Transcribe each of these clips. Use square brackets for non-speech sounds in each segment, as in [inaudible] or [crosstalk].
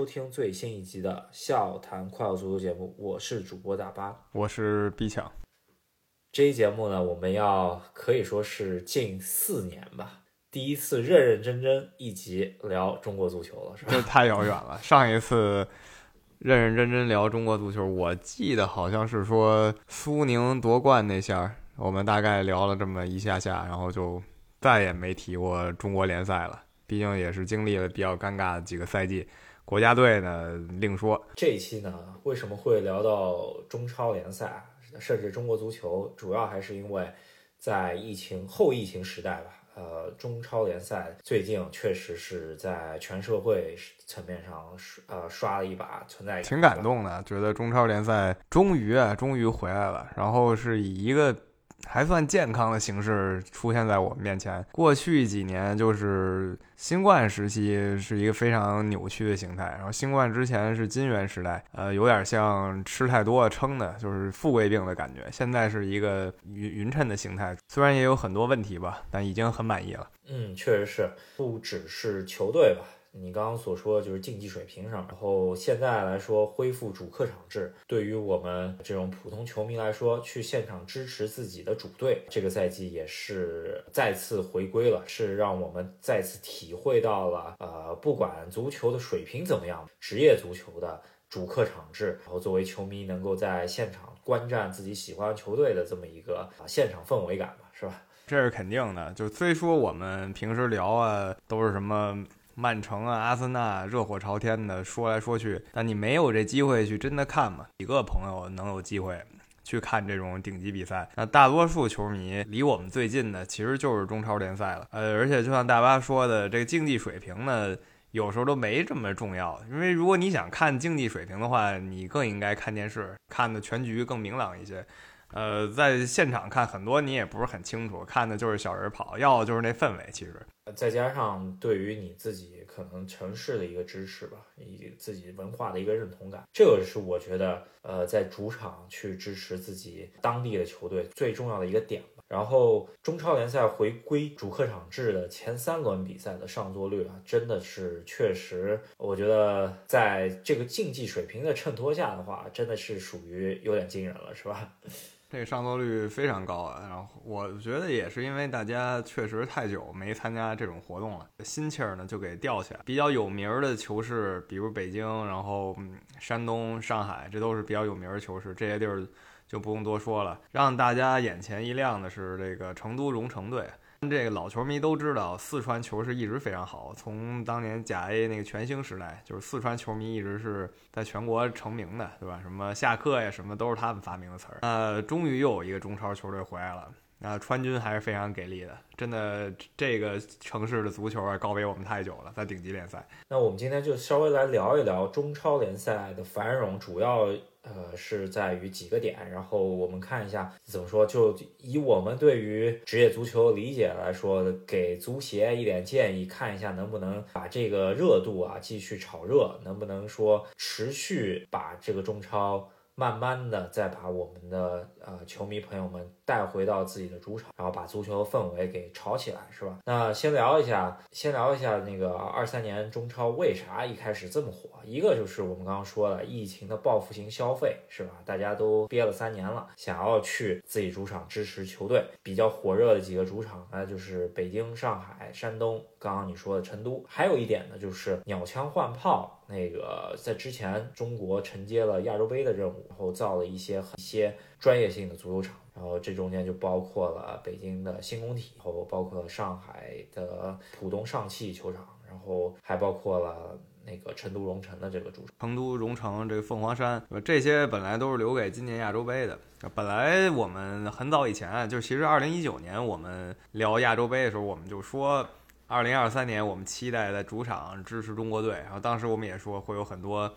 收听最新一集的《笑谈快乐足球》节目，我是主播大巴，我是毕强。这一节目呢，我们要可以说是近四年吧，第一次认认真真一集聊中国足球了，是吧？这太遥远了。[laughs] 上一次认认真真聊中国足球，我记得好像是说苏宁夺冠那下，我们大概聊了这么一下下，然后就再也没提过中国联赛了。毕竟也是经历了比较尴尬的几个赛季。国家队呢，另说。这一期呢，为什么会聊到中超联赛，甚至中国足球？主要还是因为，在疫情后疫情时代吧，呃，中超联赛最近确实是在全社会层面上，呃，刷了一把存在感。挺感动的，觉得中超联赛终于啊，终于回来了，然后是以一个。还算健康的形式出现在我们面前。过去几年就是新冠时期，是一个非常扭曲的形态。然后新冠之前是金元时代，呃，有点像吃太多撑的，就是富贵病的感觉。现在是一个匀匀称的形态，虽然也有很多问题吧，但已经很满意了。嗯，确实是，不只是球队吧。你刚刚所说就是竞技水平上，然后现在来说恢复主客场制，对于我们这种普通球迷来说，去现场支持自己的主队，这个赛季也是再次回归了，是让我们再次体会到了，呃，不管足球的水平怎么样，职业足球的主客场制，然后作为球迷能够在现场观战自己喜欢球队的这么一个啊现场氛围感吧，是吧？这是肯定的。就虽说我们平时聊啊，都是什么。曼城啊，阿森纳热火朝天的说来说去，但你没有这机会去真的看嘛？几个朋友能有机会去看这种顶级比赛？那大多数球迷离我们最近的其实就是中超联赛了。呃，而且就像大巴说的，这个竞技水平呢，有时候都没这么重要。因为如果你想看竞技水平的话，你更应该看电视，看的全局更明朗一些。呃，在现场看很多你也不是很清楚，看的就是小人跑，要的就是那氛围。其实，再加上对于你自己可能城市的一个支持吧，以自己文化的一个认同感，这个是我觉得呃，在主场去支持自己当地的球队最重要的一个点吧。然后，中超联赛回归主客场制的前三轮比赛的上座率啊，真的是确实，我觉得在这个竞技水平的衬托下的话，真的是属于有点惊人了，是吧？这个上座率非常高啊，然后我觉得也是因为大家确实太久没参加这种活动了，心气儿呢就给吊起来。比较有名的球市，比如北京，然后山东、上海，这都是比较有名的球市，这些地儿就不用多说了。让大家眼前一亮的是这个成都蓉城队。这个老球迷都知道，四川球是一直非常好。从当年甲 A 那个全兴时代，就是四川球迷一直是在全国成名的，对吧？什么下课呀，什么都是他们发明的词儿。呃，终于又有一个中超球队回来了。那川军还是非常给力的，真的，这个城市的足球啊，高比我们太久了，在顶级联赛。那我们今天就稍微来聊一聊中超联赛的繁荣，主要。呃，是在于几个点，然后我们看一下怎么说，就以我们对于职业足球理解来说，给足协一点建议，看一下能不能把这个热度啊继续炒热，能不能说持续把这个中超慢慢的再把我们的呃球迷朋友们。带回到自己的主场，然后把足球的氛围给炒起来，是吧？那先聊一下，先聊一下那个二三年中超为啥一开始这么火？一个就是我们刚刚说了，疫情的报复性消费，是吧？大家都憋了三年了，想要去自己主场支持球队。比较火热的几个主场呢，就是北京、上海、山东。刚刚你说的成都，还有一点呢，就是鸟枪换炮。那个在之前，中国承接了亚洲杯的任务，然后造了一些一些专业性的足球场。然后这中间就包括了北京的新工体，然后包括了上海的浦东上汽球场，然后还包括了那个成都蓉城的这个主场。成都蓉城这个凤凰山，这些本来都是留给今年亚洲杯的。本来我们很早以前，就其实二零一九年我们聊亚洲杯的时候，我们就说二零二三年我们期待在主场支持中国队。然后当时我们也说会有很多。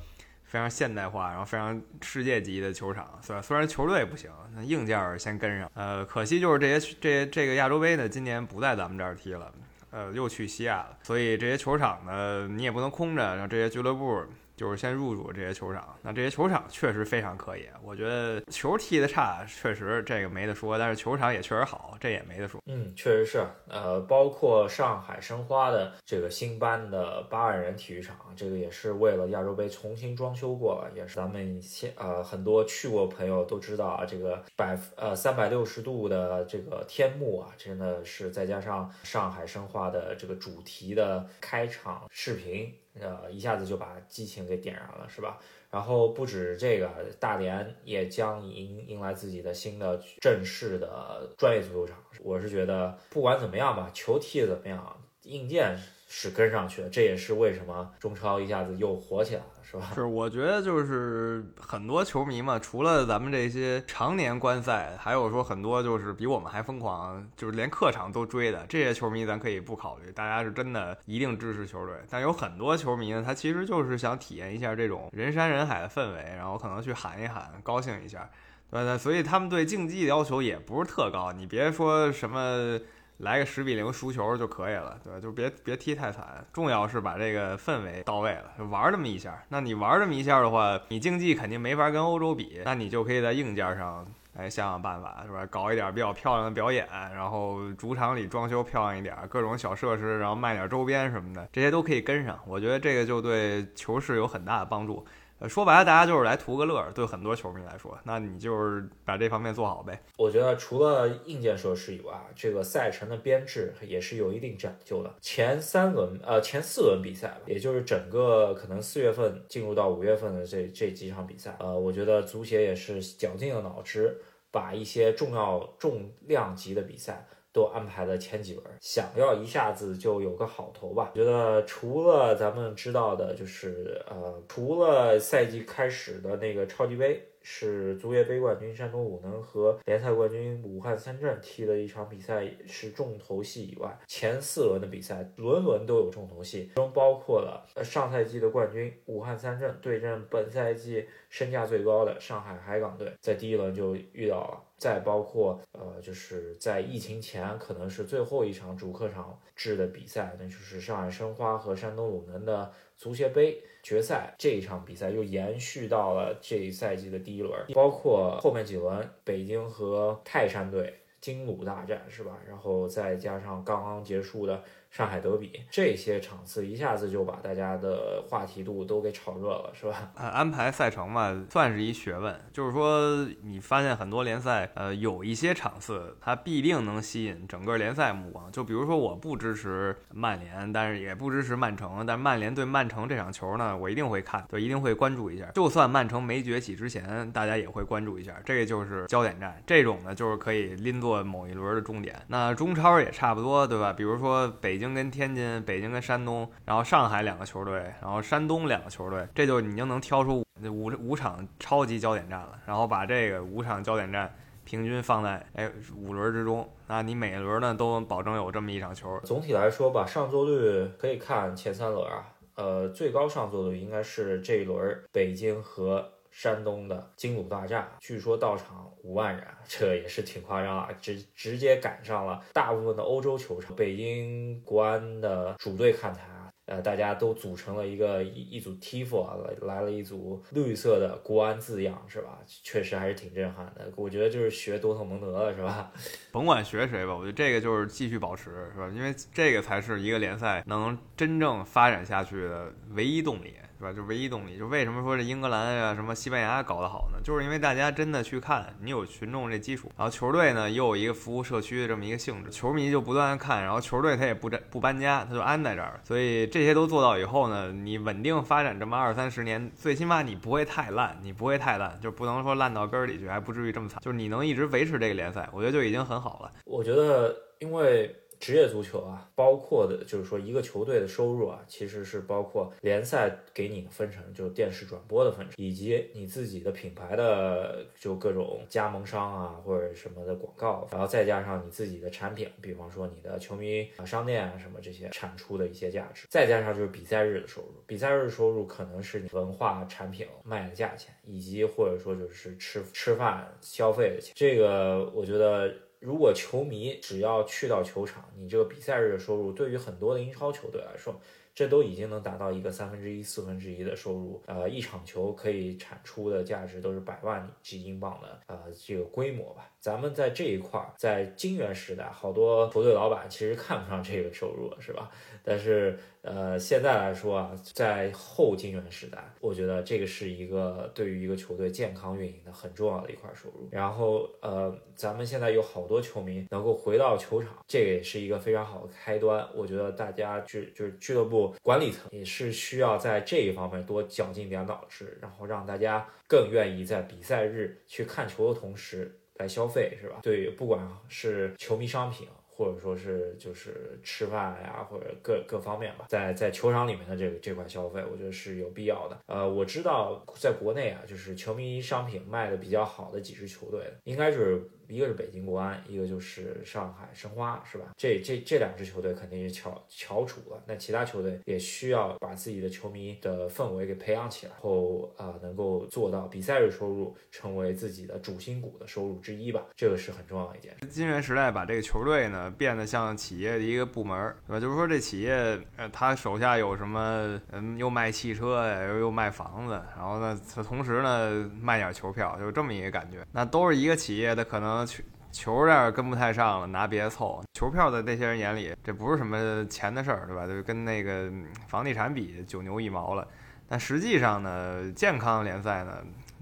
非常现代化，然后非常世界级的球场，虽然虽然球队不行，那硬件先跟上。呃，可惜就是这些这这个亚洲杯呢，今年不在咱们这儿踢了，呃，又去西亚了。所以这些球场呢，你也不能空着，让这些俱乐部就是先入驻这些球场。那这些球场确实非常可以，我觉得球踢得差，确实这个没得说，但是球场也确实好，这也没得说。嗯，确实是。呃，包括上海申花的这个新搬的八万人体育场，这个也是为了亚洲杯重新装修过了，也是咱们现呃很多去过朋友都知道啊，这个百呃三百六十度的这个天幕啊，真的是再加上上海申花的这个主题的开场视频。呃，一下子就把激情给点燃了，是吧？然后不止这个，大连也将迎迎来自己的新的正式的专业足球场。我是觉得，不管怎么样吧，球踢的怎么样，硬件。是跟上去了，这也是为什么中超一下子又火起来了，是吧？是，我觉得就是很多球迷嘛，除了咱们这些常年观赛，还有说很多就是比我们还疯狂，就是连客场都追的这些球迷，咱可以不考虑，大家是真的一定支持球队。但有很多球迷呢，他其实就是想体验一下这种人山人海的氛围，然后可能去喊一喊，高兴一下，对对？所以他们对竞技的要求也不是特高，你别说什么。来个十比零输球就可以了，对吧？就别别踢太惨，重要是把这个氛围到位了，玩这么一下。那你玩这么一下的话，你竞技肯定没法跟欧洲比，那你就可以在硬件上来想想办法，是吧？搞一点比较漂亮的表演，然后主场里装修漂亮一点，各种小设施，然后卖点周边什么的，这些都可以跟上。我觉得这个就对球市有很大的帮助。说白了，大家就是来图个乐儿，对很多球迷来说，那你就是把这方面做好呗。我觉得除了硬件设施以外，这个赛程的编制也是有一定讲究的。前三轮，呃，前四轮比赛，也就是整个可能四月份进入到五月份的这这几场比赛，呃，我觉得足协也是绞尽了脑汁，把一些重要重量级的比赛。都安排了前几轮，想要一下子就有个好头吧。觉得除了咱们知道的，就是呃，除了赛季开始的那个超级杯。是足协杯冠军山东鲁能和联赛冠军武汉三镇踢的一场比赛是重头戏以外，前四轮的比赛轮轮都有重头戏，其中包括了上赛季的冠军武汉三镇对阵本赛季身价最高的上海海港队，在第一轮就遇到了，再包括呃就是在疫情前可能是最后一场主客场制的比赛，那就是上海申花和山东鲁能的足协杯。决赛这一场比赛又延续到了这一赛季的第一轮，包括后面几轮北京和泰山队金鲁大战是吧？然后再加上刚刚结束的。上海德比这些场次一下子就把大家的话题度都给炒热了，是吧？[laughs] 呃，安排赛程嘛，算是一学问。就是说，你发现很多联赛，呃，有一些场次它必定能吸引整个联赛目光。就比如说，我不支持曼联，但是也不支持曼城，但曼联对曼城这场球呢，我一定会看，就一定会关注一下。就算曼城没崛起之前，大家也会关注一下。这个就是焦点战，这种呢就是可以拎作某一轮的重点。那中超也差不多，对吧？比如说北京京。北京跟天津，北京跟山东，然后上海两个球队，然后山东两个球队，这就已经能挑出五五场超级焦点战了。然后把这个五场焦点战平均放在哎五轮之中，那你每轮呢都保证有这么一场球。总体来说吧，上座率可以看前三轮啊，呃，最高上座率应该是这一轮北京和。山东的金鲁大战，据说到场五万人，这也是挺夸张啊！直直接赶上了大部分的欧洲球场。北京国安的主队看台，呃，大家都组成了一个一一组 Tifo 啊，来来了一组绿色的国安字样，是吧？确实还是挺震撼的。我觉得就是学多特蒙德了，是吧？[laughs] 甭管学谁吧，我觉得这个就是继续保持，是吧？因为这个才是一个联赛能真正发展下去的唯一动力。是吧？就唯一动力，就为什么说这英格兰呀、什么西班牙搞得好呢？就是因为大家真的去看，你有群众这基础，然后球队呢又有一个服务社区的这么一个性质，球迷就不断看，然后球队他也不不搬家，他就安在这儿。所以这些都做到以后呢，你稳定发展这么二三十年，最起码你不会太烂，你不会太烂，就不能说烂到根儿里去，还不至于这么惨。就是你能一直维持这个联赛，我觉得就已经很好了。我觉得，因为。职业足球啊，包括的就是说一个球队的收入啊，其实是包括联赛给你的分成，就是电视转播的分成，以及你自己的品牌的就各种加盟商啊或者什么的广告，然后再加上你自己的产品，比方说你的球迷商店啊什么这些产出的一些价值，再加上就是比赛日的收入，比赛日收入可能是你文化产品卖的价钱，以及或者说就是吃吃饭消费的钱，这个我觉得。如果球迷只要去到球场，你这个比赛日的收入对于很多的英超球队来说，这都已经能达到一个三分之一、四分之一的收入。呃，一场球可以产出的价值都是百万级英镑的呃这个规模吧。咱们在这一块，在金元时代，好多球队老板其实看不上这个收入了，是吧？但是，呃，现在来说啊，在后金元时代，我觉得这个是一个对于一个球队健康运营的很重要的一块收入。然后，呃，咱们现在有好多球迷能够回到球场，这个也是一个非常好的开端。我觉得大家俱就是俱乐部管理层也是需要在这一方面多绞尽点脑汁，然后让大家更愿意在比赛日去看球的同时。来消费是吧？对，不管是球迷商品，或者说是就是吃饭呀，或者各各方面吧，在在球场里面的这个这块消费，我觉得是有必要的。呃，我知道在国内啊，就是球迷商品卖的比较好的几支球队，应该是。一个是北京国安，一个就是上海申花，是吧？这这这两支球队肯定是翘翘楚了。那其他球队也需要把自己的球迷的氛围给培养起来，后啊能够做到比赛日收入成为自己的主心骨的收入之一吧。这个是很重要一点。金元时代把这个球队呢变得像企业的一个部门，对吧？就是说这企业呃，他手下有什么，嗯，又卖汽车呀，又又卖房子，然后呢，他同时呢卖点球票，就这么一个感觉。那都是一个企业的可能。球球这儿跟不太上了，拿别的凑。球票在那些人眼里，这不是什么钱的事儿，对吧？就跟那个房地产比，九牛一毛了。但实际上呢，健康联赛呢，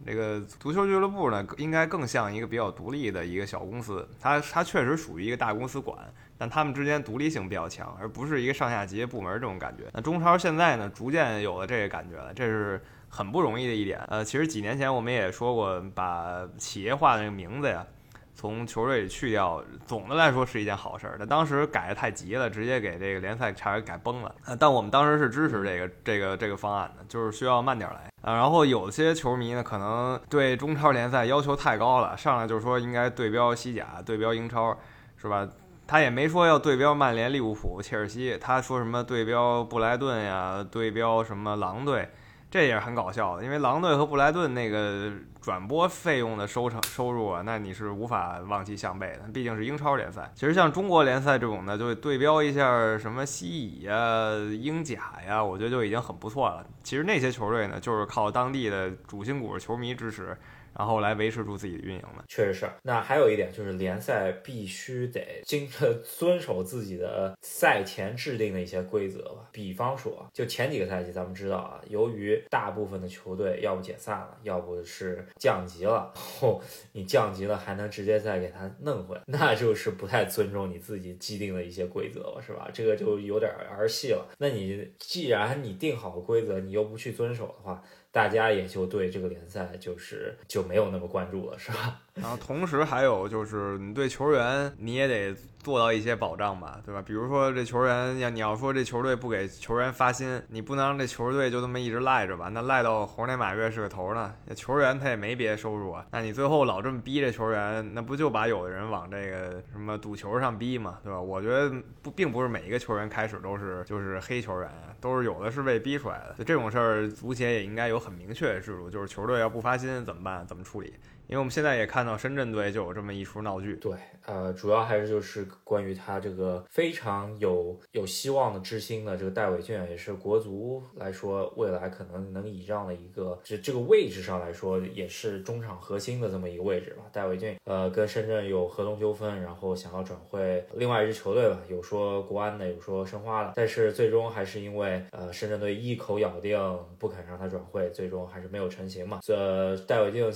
这个足球俱乐部呢，应该更像一个比较独立的一个小公司。它它确实属于一个大公司管，但他们之间独立性比较强，而不是一个上下级部门这种感觉。那中超现在呢，逐渐有了这个感觉了，这是很不容易的一点。呃，其实几年前我们也说过，把企业化的那个名字呀。从球队里去掉，总的来说是一件好事儿。但当时改的太急了，直接给这个联赛差点改崩了。但我们当时是支持这个这个这个方案的，就是需要慢点来啊。然后有些球迷呢，可能对中超联赛要求太高了，上来就是说应该对标西甲、对标英超，是吧？他也没说要对标曼联、利物浦、切尔西，他说什么对标布莱顿呀，对标什么狼队。这也是很搞笑的，因为狼队和布莱顿那个转播费用的收成收入啊，那你是无法望其项背的，毕竟是英超联赛。其实像中国联赛这种呢，就对标一下什么西乙呀、英甲呀，我觉得就已经很不错了。其实那些球队呢，就是靠当地的主心骨球迷支持。然后来维持住自己的运营的，确实是。那还有一点就是联赛必须得经遵守自己的赛前制定的一些规则吧。比方说，就前几个赛季，咱们知道啊，由于大部分的球队要不解散了，要不是降级了，后你降级了还能直接再给他弄回来，那就是不太尊重你自己既定的一些规则了，是吧？这个就有点儿戏了。那你既然你定好规则，你又不去遵守的话，大家也就对这个联赛就是就没有那么关注了，是吧？[laughs] 然后同时还有就是你对球员你也得做到一些保障吧，对吧？比如说这球员要你要说这球队不给球员发薪，你不能让这球队就这么一直赖着吧？那赖到猴年马月是个头呢。球员他也没别的收入啊，那你最后老这么逼这球员，那不就把有的人往这个什么赌球上逼嘛，对吧？我觉得不并不是每一个球员开始都是就是黑球员啊，都是有的是被逼出来的。就这种事儿，足协也应该有很明确的制度，就是球队要不发薪怎么办？怎么处理？因为我们现在也看到深圳队就有这么一出闹剧。对，呃，主要还是就是关于他这个非常有有希望的之星的这个戴伟俊，也是国足来说未来可能能倚仗的一个，这这个位置上来说也是中场核心的这么一个位置吧。戴伟俊，呃，跟深圳有合同纠纷，然后想要转会另外一支球队吧，有说国安的，有说申花的，但是最终还是因为呃深圳队一口咬定不肯让他转会，最终还是没有成型嘛。这戴伟俊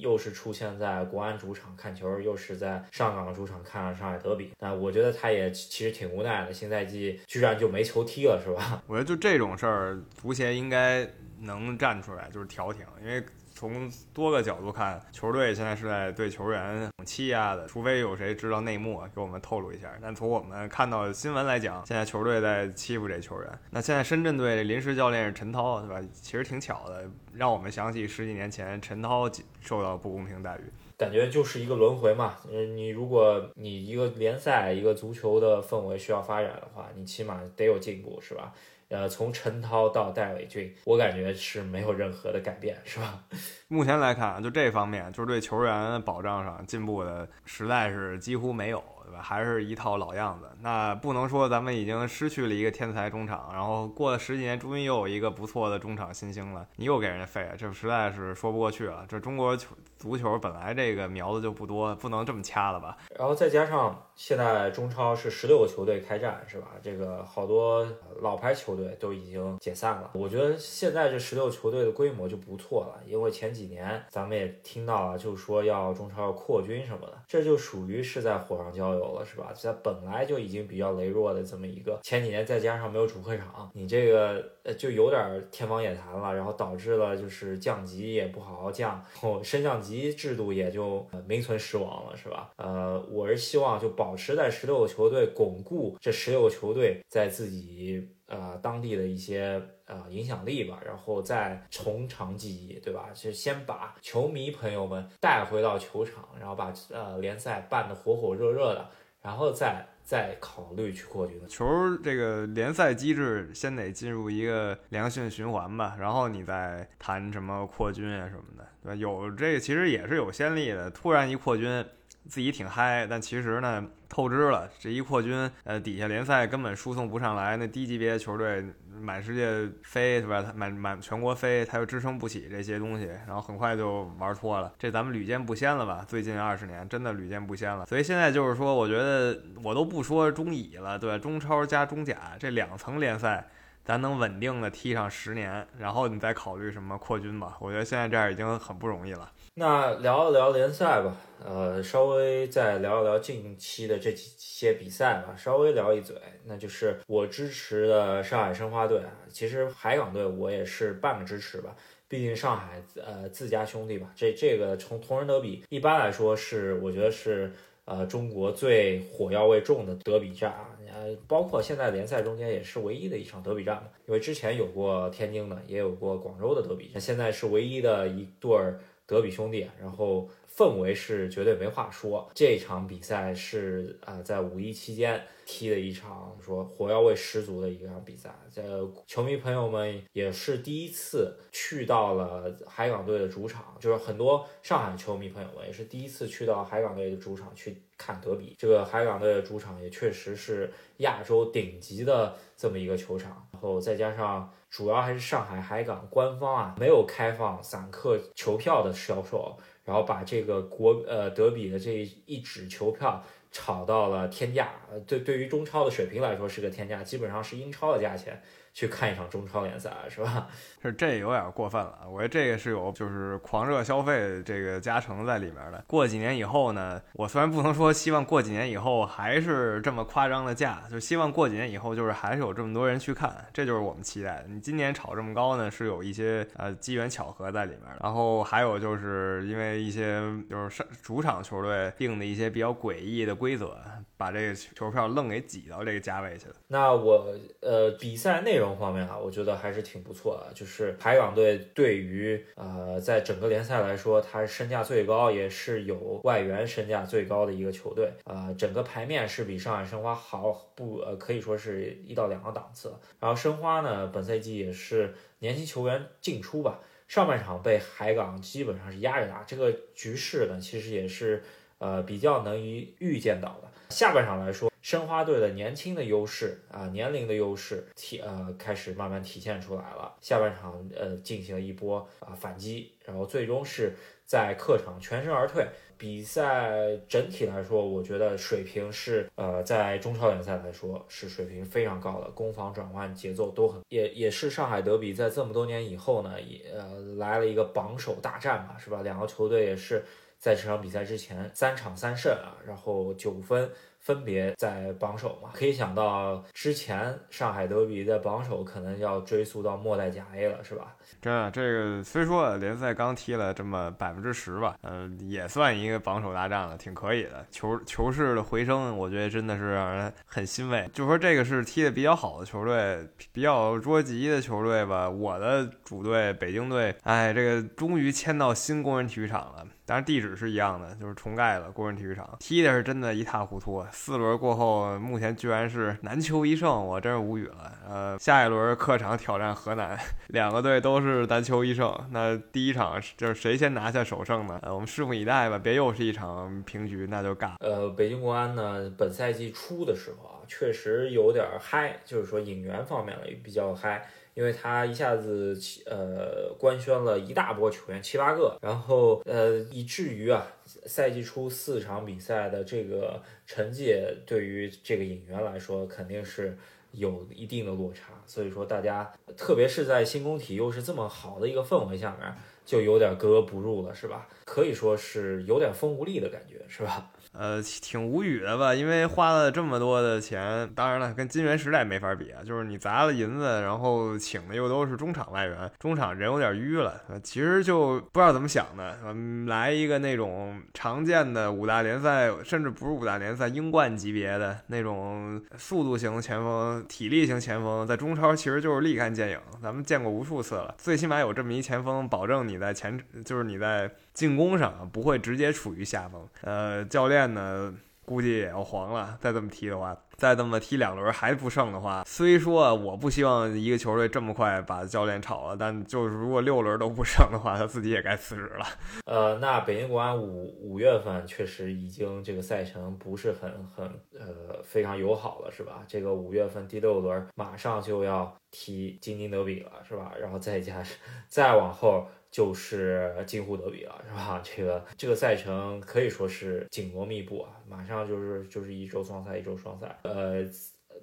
又。是出现在国安主场看球，又是在上港主场看上海德比，但我觉得他也其实挺无奈的。新赛季居然就没球踢了，是吧？[laughs] 我觉得就这种事儿，足协应该能站出来，就是调停，因为。从多个角度看，球队现在是在对球员欺压的，除非有谁知道内幕给我们透露一下。但从我们看到新闻来讲，现在球队在欺负这球员。那现在深圳队临时教练是陈涛，对吧？其实挺巧的，让我们想起十几年前陈涛受到不公平待遇，感觉就是一个轮回嘛。嗯，你如果你一个联赛、一个足球的氛围需要发展的话，你起码得有进步，是吧？呃，从陈涛到戴伟俊，我感觉是没有任何的改变，是吧？[laughs] 目前来看，就这方面，就是对球员保障上进步的实在是几乎没有。对吧？还是一套老样子。那不能说咱们已经失去了一个天才中场，然后过了十几年，终于又有一个不错的中场新星了，你又给人家废了，这实在是说不过去了。这中国球足球本来这个苗子就不多，不能这么掐了吧？然后再加上现在中超是十六个球队开战，是吧？这个好多老牌球队都已经解散了。我觉得现在这十六球队的规模就不错了，因为前几年咱们也听到了，就说要中超要扩军什么的，这就属于是在火上浇有了，是吧？在本来就已经比较羸弱的这么一个，前几年再加上没有主客场，你这个呃就有点天方夜谭了，然后导致了就是降级也不好好降，后升降级制度也就名存实亡了，是吧？呃，我是希望就保持在十六个球队，巩固这十六个球队在自己呃当地的一些呃影响力吧，然后再从长计议，对吧？就先把球迷朋友们带回到球场，然后把呃联赛办得火火热热的，然后再再考虑去扩军。球这个联赛机制先得进入一个良性循环吧，然后你再谈什么扩军啊什么的，对吧？有这个其实也是有先例的，突然一扩军。自己挺嗨，但其实呢透支了。这一扩军，呃，底下联赛根本输送不上来，那低级别球队满世界飞，是吧？满满全国飞，他又支撑不起这些东西，然后很快就玩脱了。这咱们屡见不鲜了吧？最近二十年真的屡见不鲜了。所以现在就是说，我觉得我都不说中乙了，对吧中超加中甲这两层联赛。咱能稳定的踢上十年，然后你再考虑什么扩军吧。我觉得现在这样已经很不容易了。那聊一聊联赛吧，呃，稍微再聊一聊近期的这几些比赛吧，稍微聊一嘴。那就是我支持的上海申花队啊，其实海港队我也是半个支持吧，毕竟上海呃自家兄弟吧。这这个从同仁德比一般来说是，我觉得是。呃，中国最火药味重的德比战啊，呃，包括现在联赛中间也是唯一的一场德比战嘛，因为之前有过天津的，也有过广州的德比，那现在是唯一的一对儿德比兄弟，然后氛围是绝对没话说。这场比赛是啊，在五一期间。踢的一场说火药味十足的一场比赛，这球迷朋友们也是第一次去到了海港队的主场，就是很多上海球迷朋友们也是第一次去到海港队的主场去看德比。这个海港队的主场也确实是亚洲顶级的这么一个球场，然后再加上主要还是上海海港官方啊没有开放散客球票的销售，然后把这个国呃德比的这一纸球票。炒到了天价，对对于中超的水平来说是个天价，基本上是英超的价钱。去看一场中超联赛是吧？是这有点过分了，我觉得这个是有就是狂热消费这个加成在里面的。过几年以后呢，我虽然不能说希望过几年以后还是这么夸张的价，就希望过几年以后就是还是有这么多人去看，这就是我们期待的。你今年炒这么高呢，是有一些呃机缘巧合在里面。然后还有就是因为一些就是上主场球队定的一些比较诡异的规则，把这个球票愣给挤到这个价位去了。那我呃比赛内容。方面啊，我觉得还是挺不错的。就是海港队对于呃，在整个联赛来说，它身价最高，也是有外援身价最高的一个球队。呃，整个牌面是比上海申花好不呃，可以说是一到两个档次。然后申花呢，本赛季也是年轻球员进出吧，上半场被海港基本上是压着打，这个局势呢，其实也是呃比较能预预见到的。下半场来说。申花队的年轻的优势啊，年龄的优势体呃开始慢慢体现出来了。下半场呃进行了一波啊反击，然后最终是在客场全身而退。比赛整体来说，我觉得水平是呃在中超联赛来说是水平非常高的，攻防转换节奏都很也也是上海德比在这么多年以后呢也呃来了一个榜首大战嘛，是吧？两个球队也是在这场比赛之前三场三胜啊，然后九分。分别在榜首嘛，可以想到之前上海德比在榜首可能要追溯到末代甲 A 了，是吧？真的，这个虽说联赛刚踢了这么百分之十吧，嗯，也算一个榜首大战了，挺可以的。球球市的回升，我觉得真的是让人很欣慰。就说这个是踢的比较好的球队，比较捉急的球队吧。我的主队北京队，哎，这个终于迁到新工人体育场了。当然地址是一样的，就是重盖了工人体育场，踢的是真的一塌糊涂。四轮过后，目前居然是难求一胜，我真是无语了。呃，下一轮客场挑战河南，[laughs] 两个队都是难求一胜。那第一场就是谁先拿下首胜呢？呃，我们拭目以待吧，别又是一场平局，那就尬。呃，北京国安呢，本赛季初的时候啊，确实有点嗨，就是说引援方面呢也比较嗨。因为他一下子呃官宣了一大波球员七八个，然后呃以至于啊赛季初四场比赛的这个成绩对于这个引援来说肯定是有一定的落差，所以说大家特别是在新工体又是这么好的一个氛围下面，就有点格格不入了，是吧？可以说是有点风无力的感觉，是吧？呃，挺无语的吧？因为花了这么多的钱，当然了，跟金元时代没法比啊。就是你砸了银子，然后请的又都是中场外援，中场人有点淤了。其实就不知道怎么想的，嗯，来一个那种常见的五大联赛，甚至不是五大联赛，英冠级别的那种速度型前锋、体力型前锋，在中超其实就是立竿见影，咱们见过无数次了。最起码有这么一前锋，保证你在前，就是你在。进攻上不会直接处于下风，呃，教练呢估计也要黄了。再这么踢的话，再这么踢两轮还不胜的话，虽说我不希望一个球队这么快把教练炒了，但就是如果六轮都不胜的话，他自己也该辞职了。呃，那北京国安五五月份确实已经这个赛程不是很很呃非常友好了，是吧？这个五月份第六轮马上就要踢京津德比了，是吧？然后再加再往后。就是京沪德比了，是吧？这个这个赛程可以说是紧锣密布啊，马上就是就是一周双赛，一周双赛。呃，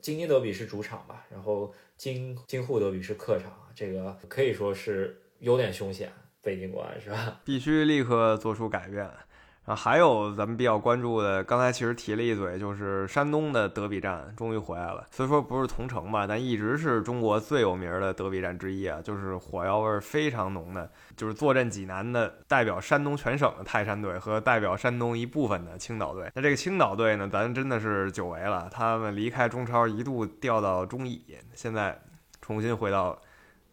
京津德比是主场吧，然后京京沪德比是客场，这个可以说是有点凶险。北京国安是吧？[laughs] 必须立刻做出改变。啊，还有咱们比较关注的，刚才其实提了一嘴，就是山东的德比战终于回来了。虽说不是同城吧，但一直是中国最有名的德比战之一啊，就是火药味非常浓的，就是坐镇济南的代表山东全省的泰山队和代表山东一部分的青岛队。那这个青岛队呢，咱真的是久违了，他们离开中超一度掉到中乙，现在重新回到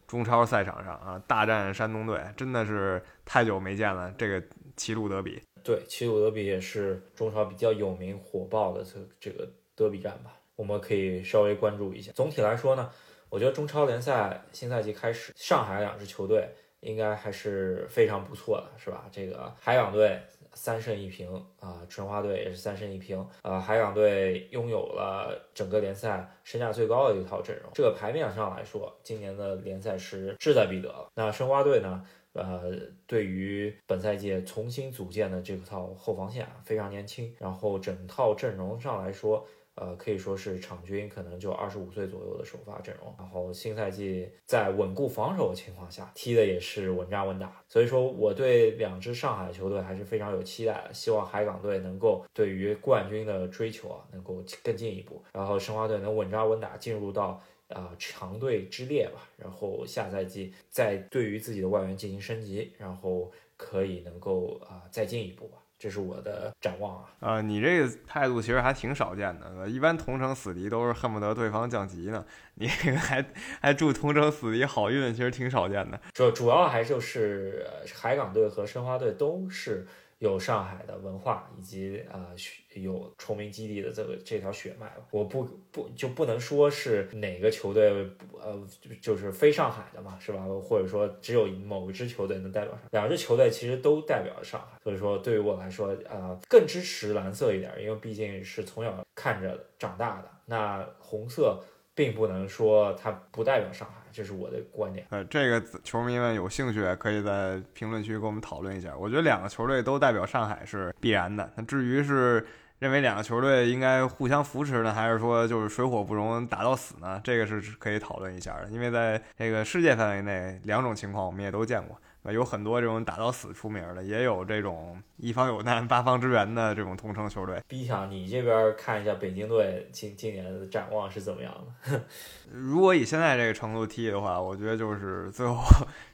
中超赛场上啊，大战山东队，真的是太久没见了。这个齐鲁德比。对，齐鲁德比也是中超比较有名、火爆的这这个德比战吧，我们可以稍微关注一下。总体来说呢，我觉得中超联赛新赛季开始，上海两支球队应该还是非常不错的，是吧？这个海港队三胜一平啊，申花队也是三胜一平，呃，海港队拥有了整个联赛身价最高的一套阵容，这个牌面上来说，今年的联赛是志在必得了。那申花队呢？呃，对于本赛季重新组建的这套后防线啊，非常年轻。然后整套阵容上来说，呃，可以说是场均可能就二十五岁左右的首发阵容。然后新赛季在稳固防守的情况下，踢的也是稳扎稳打。所以说，我对两支上海球队还是非常有期待的。希望海港队能够对于冠军的追求啊，能够更进一步。然后申花队能稳扎稳打进入到。啊，强队之列吧，然后下赛季再对于自己的外援进行升级，然后可以能够啊再进一步吧，这是我的展望啊。啊，你这个态度其实还挺少见的，一般同城死敌都是恨不得对方降级呢，你这个还还祝同城死敌好运，其实挺少见的。主主要还就是海港队和申花队都是。有上海的文化以及啊有崇明基地的这个这条血脉了，我不不就不能说是哪个球队呃就是非上海的嘛，是吧？或者说只有某一支球队能代表上，两支球队其实都代表了上海，所以说对于我来说啊更支持蓝色一点，因为毕竟是从小看着长大的，那红色并不能说它不代表上海。这是我的观点。呃，这个球迷们有兴趣可以在评论区跟我们讨论一下。我觉得两个球队都代表上海是必然的。那至于是认为两个球队应该互相扶持呢，还是说就是水火不容打到死呢？这个是可以讨论一下的。因为在这个世界范围内，两种情况我们也都见过。有很多这种打到死出名的，也有这种一方有难八方支援的这种同城球队。B 强，你这边看一下北京队今今年的展望是怎么样的？[laughs] 如果以现在这个程度踢的话，我觉得就是 [laughs] 最后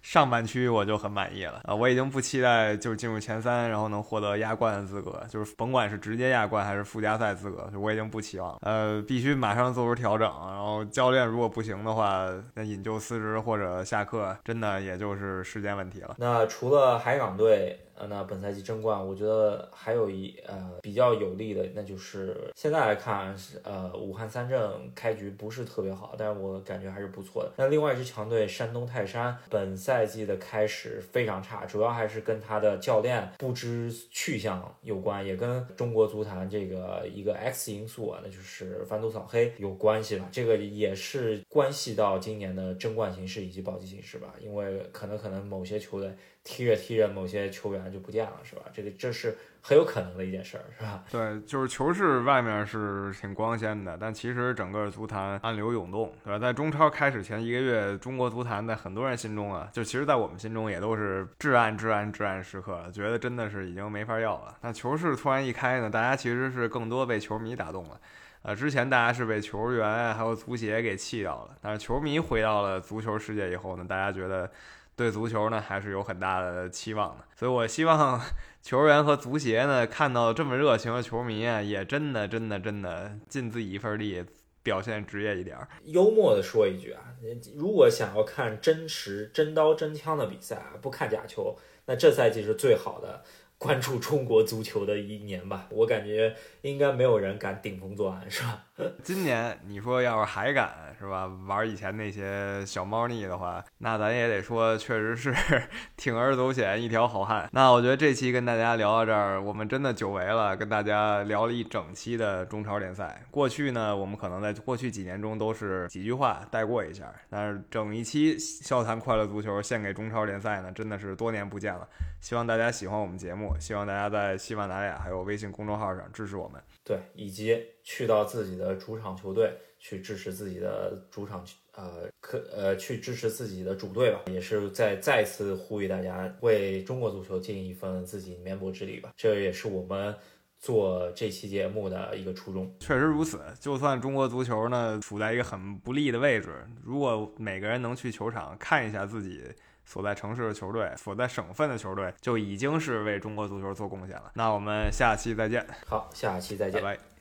上半区我就很满意了啊！我已经不期待就是进入前三，然后能获得亚冠的资格，就是甭管是直接亚冠还是附加赛资格，我已经不期望。呃，必须马上做出调整，然后教练如果不行的话，那引咎辞职或者下课，真的也就是时间问题那除了海港队呃，那本赛季争冠，我觉得还有一呃比较有利的，那就是现在来看是呃武汉三镇开局不是特别好，但是我感觉还是不错的。那另外一支强队山东泰山本赛季的开始非常差，主要还是跟他的教练不知去向有关，也跟中国足坛这个一个 X 因素啊，那就是反赌扫黑有关系吧。这个也是关系到今年的争冠形势以及保级形势吧，因为可能可能某些球队。踢着踢着，某些球员就不见了，是吧？这个这是很有可能的一件事儿，是吧？对，就是球市外面是挺光鲜的，但其实整个足坛暗流涌动，对吧？在中超开始前一个月，中国足坛在很多人心中啊，就其实，在我们心中也都是至暗至暗至暗时刻，觉得真的是已经没法要了。那球市突然一开呢，大家其实是更多被球迷打动了。呃，之前大家是被球员还有足协给气到了，但是球迷回到了足球世界以后呢，大家觉得。对足球呢，还是有很大的期望的，所以我希望 [laughs] 球员和足协呢，看到这么热情的球迷啊，也真的、真的、真的尽自己一份力，表现职业一点。幽默的说一句啊，如果想要看真实、真刀真枪的比赛啊，不看假球，那这赛季是最好的。关注中国足球的一年吧，[laughs] 我感觉应该没有人敢顶风作案，是吧？[laughs] 今年你说要是还敢是吧玩以前那些小猫腻的话，那咱也得说确实是 [laughs] 铤而走险一条好汉。那我觉得这期跟大家聊到这儿，我们真的久违了，跟大家聊了一整期的中超联赛。过去呢，我们可能在过去几年中都是几句话带过一下，但是整一期笑谈快乐足球献给中超联赛呢，真的是多年不见了。希望大家喜欢我们节目，希望大家在喜马拉雅还有微信公众号上支持我们。对，以及去到自己的主场球队去支持自己的主场，呃，可呃去支持自己的主队吧，也是在再次呼吁大家为中国足球尽一份自己绵薄之力吧。这也是我们做这期节目的一个初衷。确实如此，就算中国足球呢处在一个很不利的位置，如果每个人能去球场看一下自己。所在城市的球队，所在省份的球队，就已经是为中国足球做贡献了。那我们下期再见。好，下期再见，拜拜。